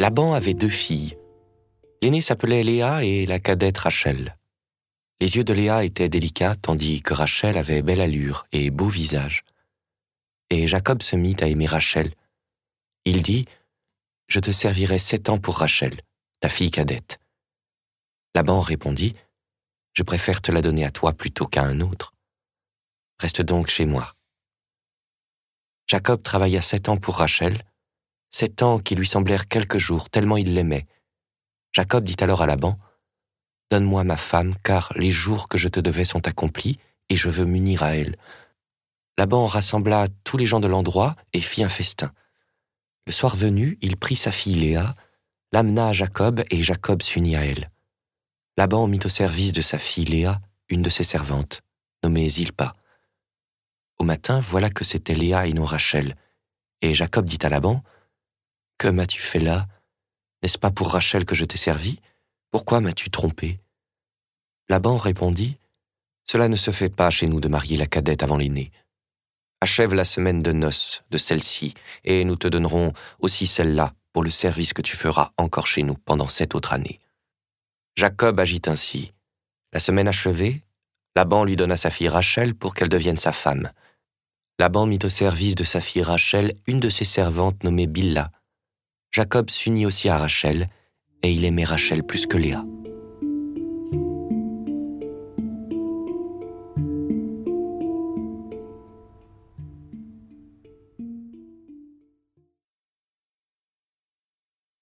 Laban avait deux filles. L'aînée s'appelait Léa et la cadette Rachel. Les yeux de Léa étaient délicats tandis que Rachel avait belle allure et beau visage. Et Jacob se mit à aimer Rachel. Il dit Je te servirai sept ans pour Rachel, ta fille cadette. Laban répondit Je préfère te la donner à toi plutôt qu'à un autre. Reste donc chez moi. Jacob travailla sept ans pour Rachel, sept ans qui lui semblèrent quelques jours tellement il l'aimait. Jacob dit alors à Laban, Donne-moi ma femme, car les jours que je te devais sont accomplis, et je veux m'unir à elle. Laban rassembla tous les gens de l'endroit et fit un festin. Le soir venu, il prit sa fille Léa, l'amena à Jacob, et Jacob s'unit à elle. Laban mit au service de sa fille Léa une de ses servantes, nommée Zilpa. Au matin, voilà que c'était Léa et non Rachel. Et Jacob dit à Laban, Que m'as-tu fait là? N'est-ce pas pour Rachel que je t'ai servi? Pourquoi m'as-tu trompé? Laban répondit, Cela ne se fait pas chez nous de marier la cadette avant l'aînée. Achève la semaine de noces de celle-ci, et nous te donnerons aussi celle-là pour le service que tu feras encore chez nous pendant cette autre année. Jacob agit ainsi. La semaine achevée, Laban lui donna sa fille Rachel pour qu'elle devienne sa femme. Laban mit au service de sa fille Rachel une de ses servantes nommée Billa. Jacob s'unit aussi à Rachel, et il aimait Rachel plus que Léa.